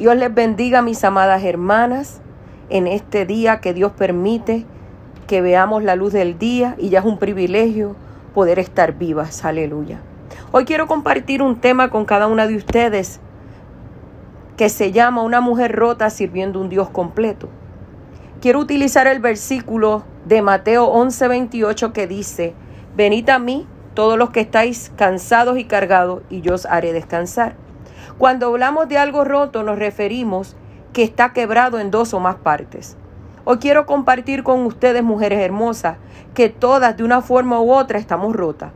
Dios les bendiga, mis amadas hermanas, en este día que Dios permite que veamos la luz del día y ya es un privilegio poder estar vivas. Aleluya. Hoy quiero compartir un tema con cada una de ustedes que se llama Una mujer rota sirviendo un Dios completo. Quiero utilizar el versículo de Mateo 11:28 que dice, Venid a mí todos los que estáis cansados y cargados, y yo os haré descansar. Cuando hablamos de algo roto nos referimos que está quebrado en dos o más partes. Hoy quiero compartir con ustedes, mujeres hermosas, que todas de una forma u otra estamos rotas.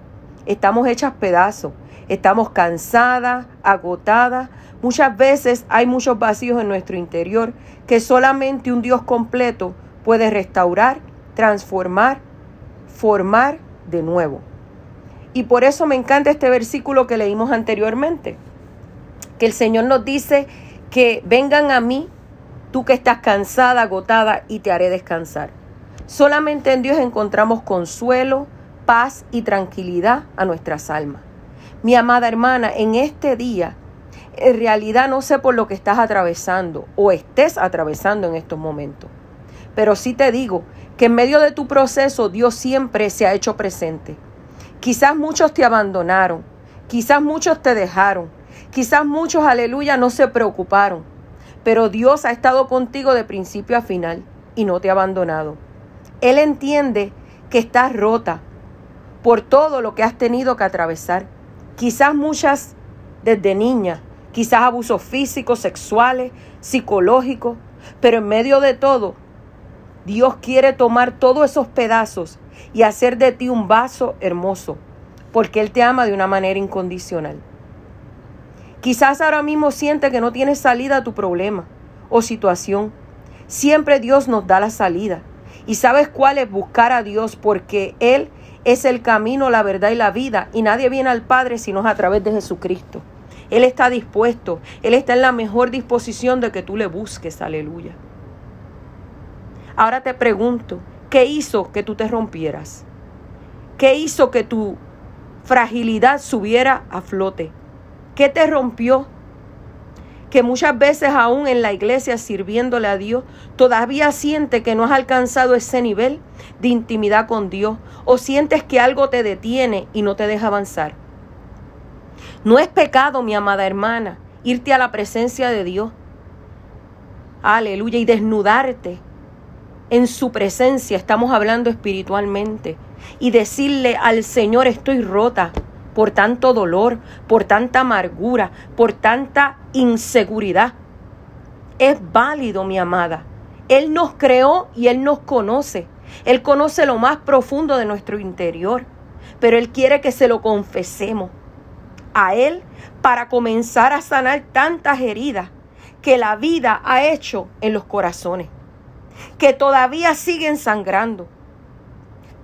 Estamos hechas pedazos, estamos cansadas, agotadas. Muchas veces hay muchos vacíos en nuestro interior que solamente un Dios completo puede restaurar, transformar, formar de nuevo. Y por eso me encanta este versículo que leímos anteriormente el Señor nos dice que vengan a mí, tú que estás cansada, agotada, y te haré descansar. Solamente en Dios encontramos consuelo, paz y tranquilidad a nuestras almas. Mi amada hermana, en este día, en realidad no sé por lo que estás atravesando o estés atravesando en estos momentos, pero sí te digo que en medio de tu proceso Dios siempre se ha hecho presente. Quizás muchos te abandonaron, quizás muchos te dejaron, Quizás muchos, aleluya, no se preocuparon, pero Dios ha estado contigo de principio a final y no te ha abandonado. Él entiende que estás rota por todo lo que has tenido que atravesar. Quizás muchas desde niña, quizás abusos físicos, sexuales, psicológicos, pero en medio de todo, Dios quiere tomar todos esos pedazos y hacer de ti un vaso hermoso, porque Él te ama de una manera incondicional. Quizás ahora mismo siente que no tienes salida a tu problema o situación. Siempre Dios nos da la salida. Y sabes cuál es buscar a Dios porque Él es el camino, la verdad y la vida. Y nadie viene al Padre sino a través de Jesucristo. Él está dispuesto. Él está en la mejor disposición de que tú le busques. Aleluya. Ahora te pregunto, ¿qué hizo que tú te rompieras? ¿Qué hizo que tu fragilidad subiera a flote? ¿Qué te rompió? Que muchas veces aún en la iglesia sirviéndole a Dios, todavía siente que no has alcanzado ese nivel de intimidad con Dios o sientes que algo te detiene y no te deja avanzar. No es pecado, mi amada hermana, irte a la presencia de Dios. Aleluya, y desnudarte en su presencia, estamos hablando espiritualmente, y decirle al Señor, estoy rota, por tanto dolor, por tanta amargura, por tanta inseguridad. Es válido, mi amada. Él nos creó y Él nos conoce. Él conoce lo más profundo de nuestro interior, pero Él quiere que se lo confesemos a Él para comenzar a sanar tantas heridas que la vida ha hecho en los corazones, que todavía siguen sangrando,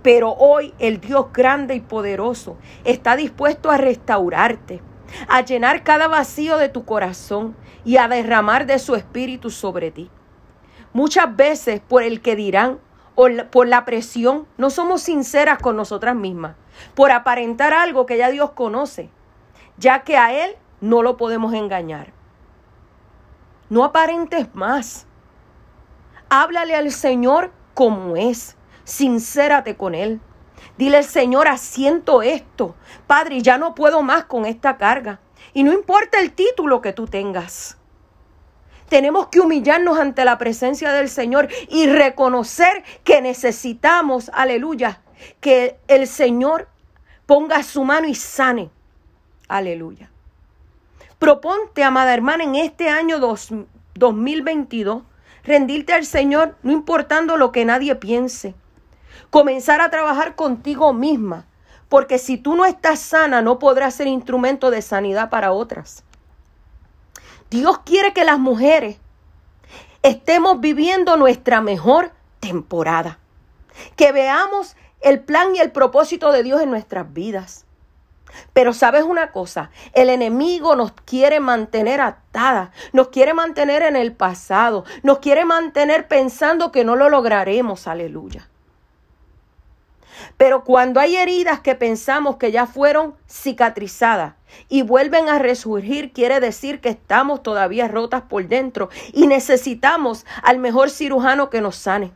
pero hoy el Dios grande y poderoso está dispuesto a restaurarte, a llenar cada vacío de tu corazón y a derramar de su espíritu sobre ti. Muchas veces por el que dirán o por la presión no somos sinceras con nosotras mismas, por aparentar algo que ya Dios conoce, ya que a Él no lo podemos engañar. No aparentes más. Háblale al Señor como es sincérate con Él. Dile, Señor, asiento esto. Padre, ya no puedo más con esta carga. Y no importa el título que tú tengas. Tenemos que humillarnos ante la presencia del Señor y reconocer que necesitamos, aleluya, que el Señor ponga su mano y sane. Aleluya. Proponte, amada hermana, en este año 2022, rendirte al Señor, no importando lo que nadie piense. Comenzar a trabajar contigo misma, porque si tú no estás sana, no podrás ser instrumento de sanidad para otras. Dios quiere que las mujeres estemos viviendo nuestra mejor temporada, que veamos el plan y el propósito de Dios en nuestras vidas. Pero sabes una cosa, el enemigo nos quiere mantener atadas, nos quiere mantener en el pasado, nos quiere mantener pensando que no lo lograremos, aleluya. Pero cuando hay heridas que pensamos que ya fueron cicatrizadas y vuelven a resurgir, quiere decir que estamos todavía rotas por dentro y necesitamos al mejor cirujano que nos sane,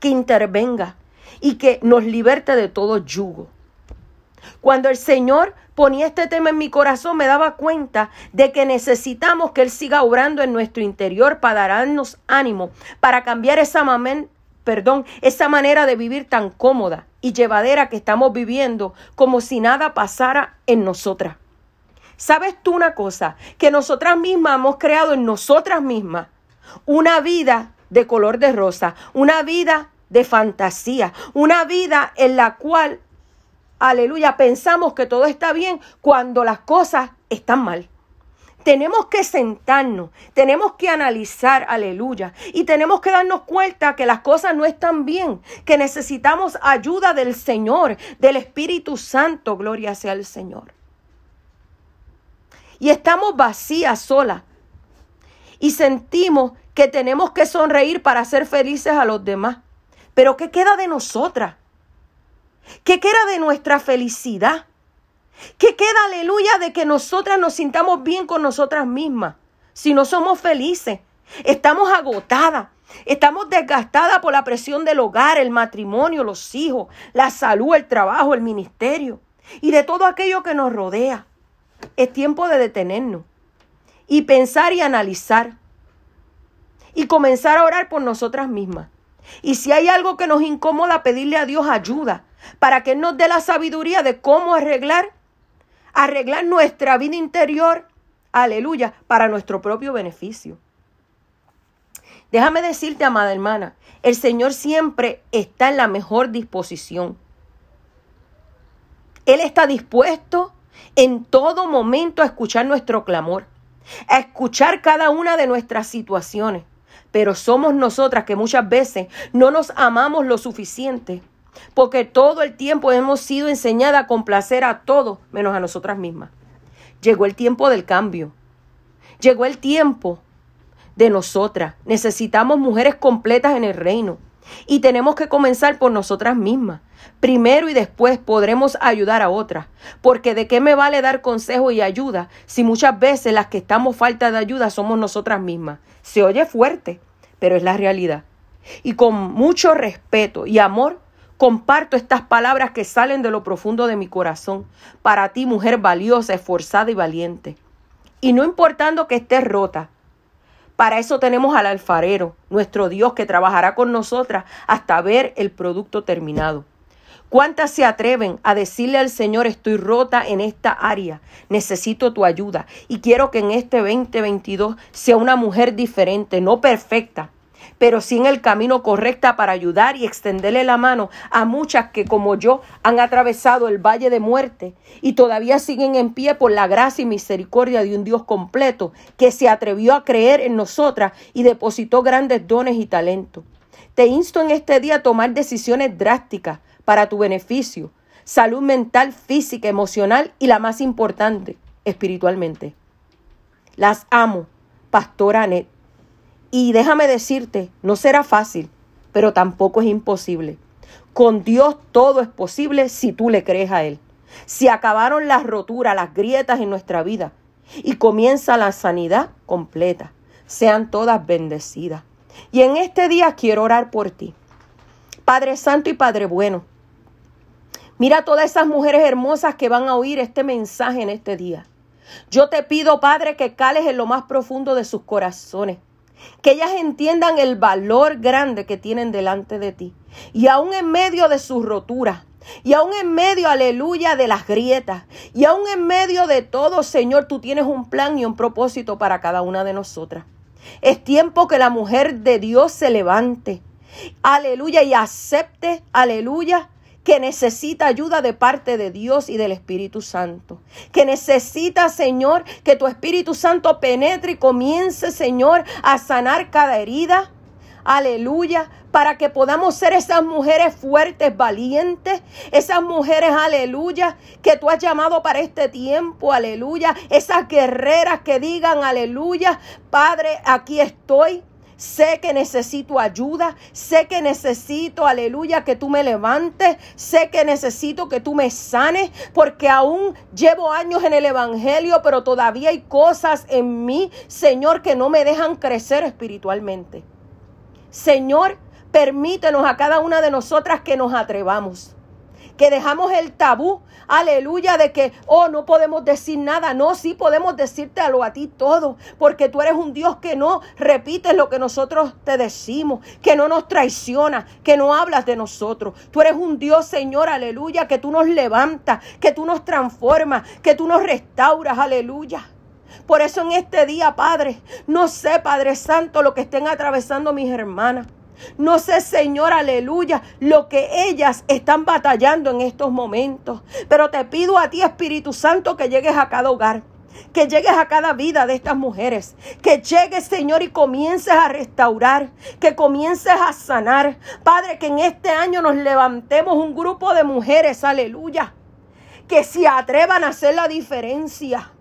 que intervenga y que nos liberte de todo yugo. Cuando el Señor ponía este tema en mi corazón, me daba cuenta de que necesitamos que Él siga obrando en nuestro interior para darnos ánimo, para cambiar esa, perdón, esa manera de vivir tan cómoda y llevadera que estamos viviendo como si nada pasara en nosotras. ¿Sabes tú una cosa? Que nosotras mismas hemos creado en nosotras mismas una vida de color de rosa, una vida de fantasía, una vida en la cual, aleluya, pensamos que todo está bien cuando las cosas están mal. Tenemos que sentarnos, tenemos que analizar, aleluya, y tenemos que darnos cuenta que las cosas no están bien, que necesitamos ayuda del Señor, del Espíritu Santo, gloria sea al Señor. Y estamos vacías solas y sentimos que tenemos que sonreír para ser felices a los demás. Pero ¿qué queda de nosotras? ¿Qué queda de nuestra felicidad? ¿Qué queda, aleluya, de que nosotras nos sintamos bien con nosotras mismas? Si no somos felices, estamos agotadas, estamos desgastadas por la presión del hogar, el matrimonio, los hijos, la salud, el trabajo, el ministerio y de todo aquello que nos rodea. Es tiempo de detenernos y pensar y analizar y comenzar a orar por nosotras mismas. Y si hay algo que nos incomoda, pedirle a Dios ayuda para que Él nos dé la sabiduría de cómo arreglar arreglar nuestra vida interior, aleluya, para nuestro propio beneficio. Déjame decirte, amada hermana, el Señor siempre está en la mejor disposición. Él está dispuesto en todo momento a escuchar nuestro clamor, a escuchar cada una de nuestras situaciones. Pero somos nosotras que muchas veces no nos amamos lo suficiente porque todo el tiempo hemos sido enseñadas a complacer a todos menos a nosotras mismas. Llegó el tiempo del cambio. Llegó el tiempo de nosotras. Necesitamos mujeres completas en el reino. Y tenemos que comenzar por nosotras mismas. Primero y después podremos ayudar a otras. Porque de qué me vale dar consejo y ayuda si muchas veces las que estamos falta de ayuda somos nosotras mismas. Se oye fuerte, pero es la realidad. Y con mucho respeto y amor Comparto estas palabras que salen de lo profundo de mi corazón para ti, mujer valiosa, esforzada y valiente. Y no importando que estés rota, para eso tenemos al alfarero, nuestro Dios, que trabajará con nosotras hasta ver el producto terminado. ¿Cuántas se atreven a decirle al Señor, estoy rota en esta área, necesito tu ayuda y quiero que en este 2022 sea una mujer diferente, no perfecta, pero sí en el camino correcta para ayudar y extenderle la mano a muchas que como yo han atravesado el valle de muerte y todavía siguen en pie por la gracia y misericordia de un Dios completo que se atrevió a creer en nosotras y depositó grandes dones y talentos. Te insto en este día a tomar decisiones drásticas para tu beneficio, salud mental, física, emocional y la más importante, espiritualmente. Las amo, Pastora Anet. Y déjame decirte, no será fácil, pero tampoco es imposible. Con Dios todo es posible si tú le crees a Él. Si acabaron las roturas, las grietas en nuestra vida y comienza la sanidad completa, sean todas bendecidas. Y en este día quiero orar por ti. Padre Santo y Padre Bueno, mira todas esas mujeres hermosas que van a oír este mensaje en este día. Yo te pido, Padre, que cales en lo más profundo de sus corazones que ellas entiendan el valor grande que tienen delante de ti. Y aún en medio de sus roturas, y aún en medio, aleluya, de las grietas, y aún en medio de todo, Señor, tú tienes un plan y un propósito para cada una de nosotras. Es tiempo que la mujer de Dios se levante, aleluya, y acepte, aleluya, que necesita ayuda de parte de Dios y del Espíritu Santo. Que necesita, Señor, que tu Espíritu Santo penetre y comience, Señor, a sanar cada herida. Aleluya, para que podamos ser esas mujeres fuertes, valientes, esas mujeres, aleluya, que tú has llamado para este tiempo, aleluya, esas guerreras que digan, aleluya, Padre, aquí estoy, sé que necesito ayuda, sé que necesito, aleluya, que tú me levantes, sé que necesito que tú me sanes, porque aún llevo años en el Evangelio, pero todavía hay cosas en mí, Señor, que no me dejan crecer espiritualmente. Señor, permítenos a cada una de nosotras que nos atrevamos que dejamos el tabú, aleluya, de que, oh, no podemos decir nada. No, sí podemos decírtelo a ti todo, porque tú eres un Dios que no repites lo que nosotros te decimos, que no nos traiciona, que no hablas de nosotros. Tú eres un Dios, Señor, aleluya, que tú nos levantas, que tú nos transformas, que tú nos restauras, aleluya. Por eso en este día, Padre, no sé, Padre Santo, lo que estén atravesando mis hermanas. No sé, Señor, aleluya, lo que ellas están batallando en estos momentos. Pero te pido a ti, Espíritu Santo, que llegues a cada hogar. Que llegues a cada vida de estas mujeres. Que llegues, Señor, y comiences a restaurar. Que comiences a sanar. Padre, que en este año nos levantemos un grupo de mujeres, aleluya. Que se atrevan a hacer la diferencia.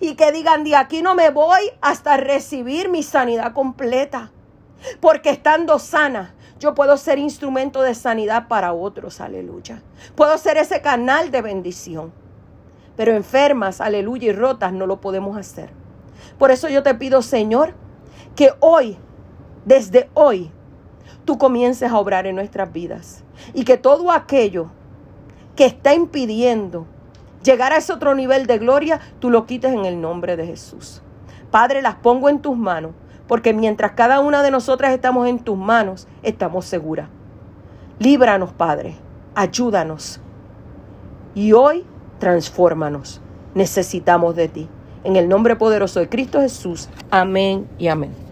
Y que digan, de aquí no me voy hasta recibir mi sanidad completa. Porque estando sana, yo puedo ser instrumento de sanidad para otros, aleluya. Puedo ser ese canal de bendición. Pero enfermas, aleluya, y rotas no lo podemos hacer. Por eso yo te pido, Señor, que hoy, desde hoy, tú comiences a obrar en nuestras vidas. Y que todo aquello que está impidiendo llegar a ese otro nivel de gloria, tú lo quites en el nombre de Jesús. Padre, las pongo en tus manos porque mientras cada una de nosotras estamos en tus manos, estamos seguras. Líbranos, Padre, ayúdanos. Y hoy, transfórmanos. Necesitamos de ti. En el nombre poderoso de Cristo Jesús. Amén y amén.